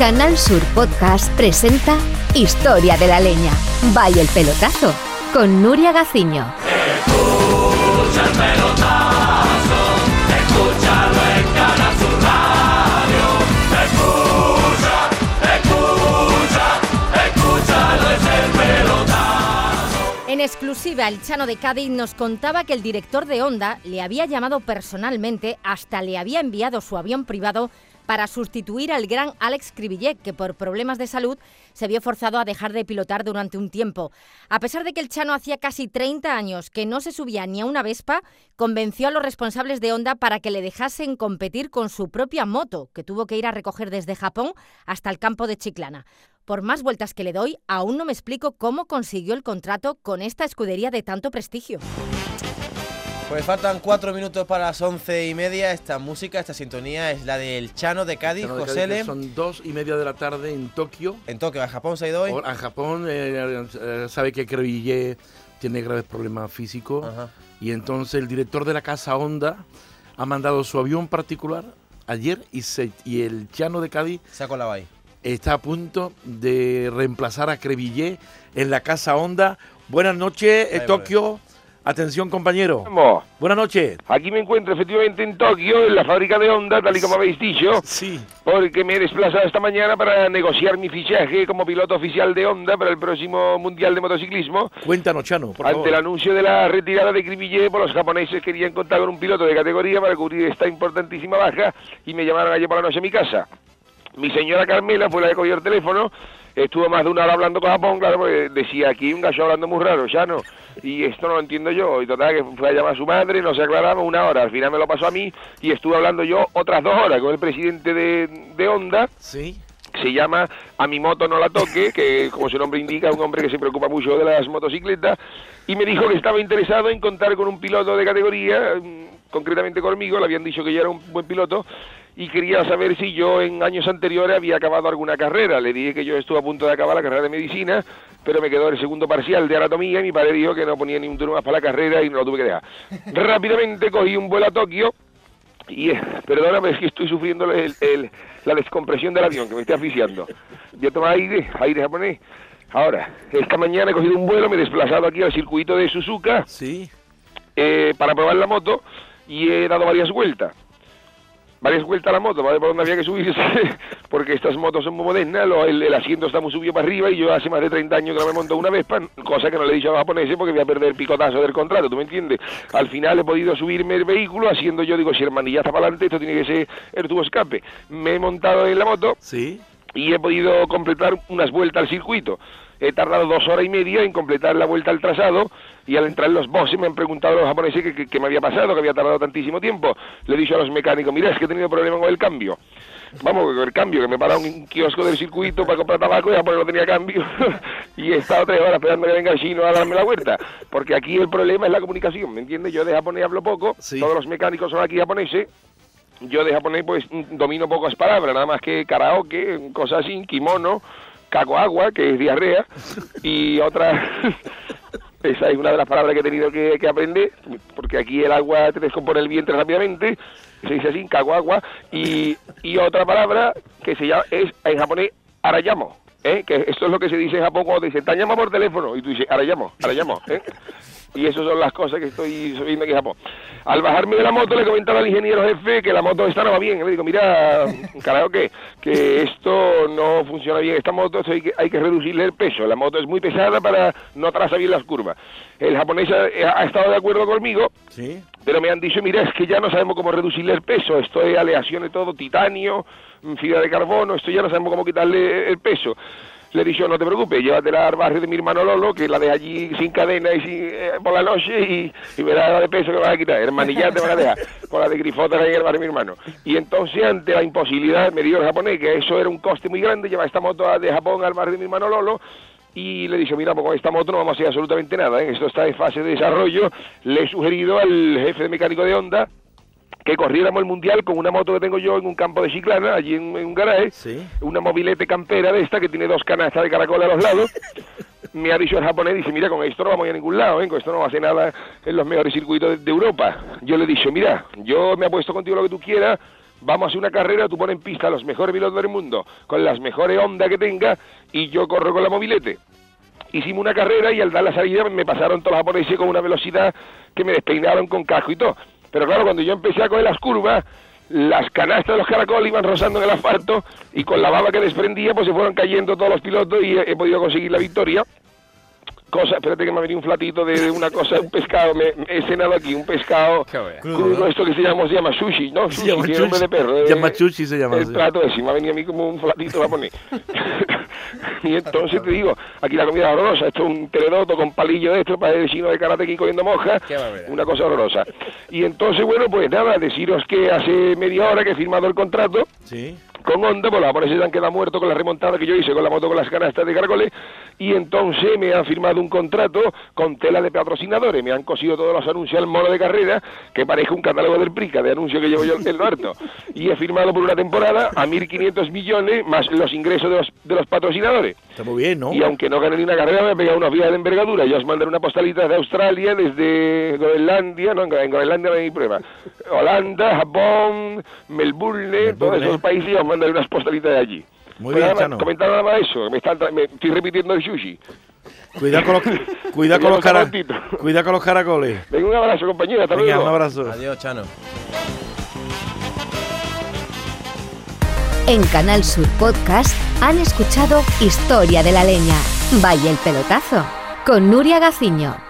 Canal Sur Podcast presenta Historia de la Leña. Vaya el pelotazo con Nuria Gaciño. Escucha el pelotazo, escúchalo en Canal Sur Radio. Escucha, escucha, escúchalo es el pelotazo. En exclusiva, el Chano de Cádiz nos contaba que el director de Honda le había llamado personalmente, hasta le había enviado su avión privado para sustituir al gran Alex Cribillet, que por problemas de salud se vio forzado a dejar de pilotar durante un tiempo. A pesar de que el Chano hacía casi 30 años que no se subía ni a una Vespa, convenció a los responsables de Honda para que le dejasen competir con su propia moto, que tuvo que ir a recoger desde Japón hasta el campo de Chiclana. Por más vueltas que le doy, aún no me explico cómo consiguió el contrato con esta escudería de tanto prestigio. Pues faltan cuatro minutos para las once y media. Esta música, esta sintonía es la del Chano de Cádiz, Chano de Cádiz, Son dos y media de la tarde en Tokio. En Tokio, a Japón se ha ido hoy. O- A Japón eh, eh, sabe que Crevillé tiene graves problemas físicos Ajá. y entonces el director de la casa Honda ha mandado su avión particular ayer y, se- y el Chano de Cádiz Se ha colado ahí. está a punto de reemplazar a Crevillé en la casa Honda. Buenas noches, eh, Ahí Tokio. Atención, compañero. Vamos. Buenas noches. Aquí me encuentro efectivamente en Tokio, en la fábrica de Honda, tal y como habéis dicho, Sí. porque me he desplazado esta mañana para negociar mi fichaje como piloto oficial de Honda para el próximo Mundial de Motociclismo. Cuéntanos, Chano, por Ante favor. el anuncio de la retirada de Cribillet, pues los japoneses querían contar con un piloto de categoría para cubrir esta importantísima baja y me llamaron ayer por la noche a mi casa. Mi señora Carmela fue la que cogió el teléfono, estuvo más de una hora hablando con Japón, claro, porque decía aquí un gallo hablando muy raro, ya no, y esto no lo entiendo yo, y total que fue a llamar a su madre, no se aclaramos una hora, al final me lo pasó a mí y estuve hablando yo otras dos horas con el presidente de, de Honda, Sí. se llama A mi moto no la toque, que como su nombre indica es un hombre que se preocupa mucho de las motocicletas, y me dijo que estaba interesado en contar con un piloto de categoría, mm, concretamente conmigo, le habían dicho que yo era un buen piloto, y quería saber si yo en años anteriores había acabado alguna carrera. Le dije que yo estuve a punto de acabar la carrera de medicina, pero me quedó el segundo parcial de anatomía y mi padre dijo que no ponía ni un turno más para la carrera y no lo tuve que dejar. Rápidamente cogí un vuelo a Tokio, y eh, perdóname, es que estoy sufriendo el- el- la descompresión del avión, que me estoy asfixiando. Yo tomo aire, aire japonés. Ahora, esta mañana he cogido un vuelo, me he desplazado aquí al circuito de Suzuka Sí. eh, para probar la moto y he dado varias vueltas. Varias vueltas a la moto, para ver por dónde había que subirse, porque estas motos son muy modernas, lo- el, el asiento está muy subido para arriba y yo hace más de 30 años que no me monto una Vespa, cosa que no le he dicho a los japoneses porque voy a perder el picotazo del contrato, ¿tú me entiendes? Al final he podido subirme el vehículo haciendo yo, digo, si el manillar está para adelante, esto tiene que ser el tubo escape. Me he montado en la moto, Sí. y he podido completar unas vueltas al circuito. He tardado dos horas y media en completar la vuelta al trazado y al entrar en los boxes me han preguntado los japoneses que, que- que me había pasado, que había tardado tantísimo tiempo. Le he dicho a los mecánicos, mira, es que he tenido problemas con el cambio. Vamos, con el cambio, que me he parado en un kiosco del circuito para comprar tabaco y Japón no tenía cambio. y he estado tres horas esperando que venga el chino a darme la vuelta. Porque aquí el problema es la comunicación, ¿me entiendes? Yo de japonés hablo poco, Sí. todos los mecánicos son aquí japoneses, yo de japonés pues domino pocas palabras, nada más que karaoke, cosas así, kimono, caco agua, que es diarrea, y otra, esa es una de las palabras que he tenido que, que aprender, porque aquí el agua te descompone el vientre rápidamente, se dice así, caco agua, y, y otra palabra que se llama, es en japonés arayamo, ¿eh? que esto es lo que se dice en Japón cuando te dicen, te llama por teléfono, y tú dices, arayamo, arayamo, ¿eh? Y esas son las cosas que estoy subiendo aquí en Japón. Al bajarme de la moto le comentaba al ingeniero jefe que la moto esta no va bien. Le digo, mira, carajo, que, que esto no funciona bien, esta moto hay, que, hay que reducirle el peso. La moto es muy pesada para no trazar bien las curvas. El japonés ha, ha estado de acuerdo conmigo, Sí. pero me han dicho, mira, es que ya no sabemos cómo reducirle el peso. Esto es aleaciones todo, titanio, mm, fibra de carbono, esto ya no sabemos cómo quitarle el peso. Le dicho, no te preocupes, llévatela al barrio de mi hermano Lolo, que la deja allí sin cadena y sin, eh, por la noche y, y verás la de peso que vas a quitar. El manillar te van a dejar con la de grifota ahí el barrio de mi hermano. Y entonces, ante la imposibilidad, me dijo el japonés que eso era un coste muy grande, llevar esta moto de Japón al barrio de mi hermano Lolo, y le dije, mira, pues con esta moto no vamos a hacer absolutamente nada, ¿eh? esto está en fase de desarrollo. Le he sugerido al jefe de mecánico de Honda que corriéramos el mundial con una moto que tengo yo en un campo de Chiclana, allí en, en un garaje, Sí. una mobilete campera de esta que tiene dos canastas de caracol a los lados. Me ha dicho el japonés, dice, mira, con esto no vamos a ir a ningún lado, ¿eh? con esto no va a hacer nada en los mejores circuitos de, de Europa. Yo le he dicho, mira, yo me apuesto contigo lo que tú quieras, vamos a hacer una carrera, tú pones en pista a los mejores pilotos del mundo, con las mejores ondas que tenga, y yo corro con la mobilete. Hicimos una carrera y al dar la salida me pasaron todos los japoneses con una velocidad que me despeinaron con casco y todo. Pero claro, cuando yo empecé a coger las curvas, las canastas de los caracoles iban rozando en el asfalto y con la baba que desprendía, pues se fueron cayendo todos los pilotos y he, he podido conseguir la victoria cosa, espérate que me ha venido un flatito de una cosa, un pescado, me, me he cenado aquí, un pescado crudo, esto que se llama, se llama sushi, ¿no? Se Sushi, llama que es nombre chuchi. de perro. eh, Llama chuchi se llama, El sí. plato ese, me ha venido a mí como un flatito japonés. y entonces te digo, aquí la comida es horrorosa, esto es un teledoto con palillo de esto, para el chino de karate aquí cogiendo moja, una cosa horrorosa. Y entonces, bueno, pues nada, deciros que hace media hora que he firmado el contrato, Sí. Con Honda, pues se han quedado muertos con la remontada que yo hice con la moto con las canastas de caracoles y entonces me han firmado un contrato con tela de patrocinadores, me han cosido todos los anuncios al mono de carrera que parece un catálogo del Prica de anuncios que llevo yo el harto y he firmado por una temporada a 1.500 millones más los ingresos de los, de los patrocinadores. Está muy bien, ¿no? Y aunque no gane ni una carrera, me he pegado unos viajes de envergadura. Yo os mandaré una postalita de Australia, desde Groenlandia, no, en Groenlandia no hay prueba. Holanda, Japón, Melbourne, todos esos países, os mandaré unas postalitas de allí. Muy Pues bien, nada más, Chano. comentar nada más eso, me, están me estoy repitiendo el sushi. Cuidado con los, cuidado con los, cara- cuidado con los caracoles. Venga, un abrazo, compañero, hasta Venga, luego. un abrazo. Adiós, Chano. En Canal Sur Podcast han escuchado Historia de la Leña. Vaya el pelotazo. Con Nuria Gaciño.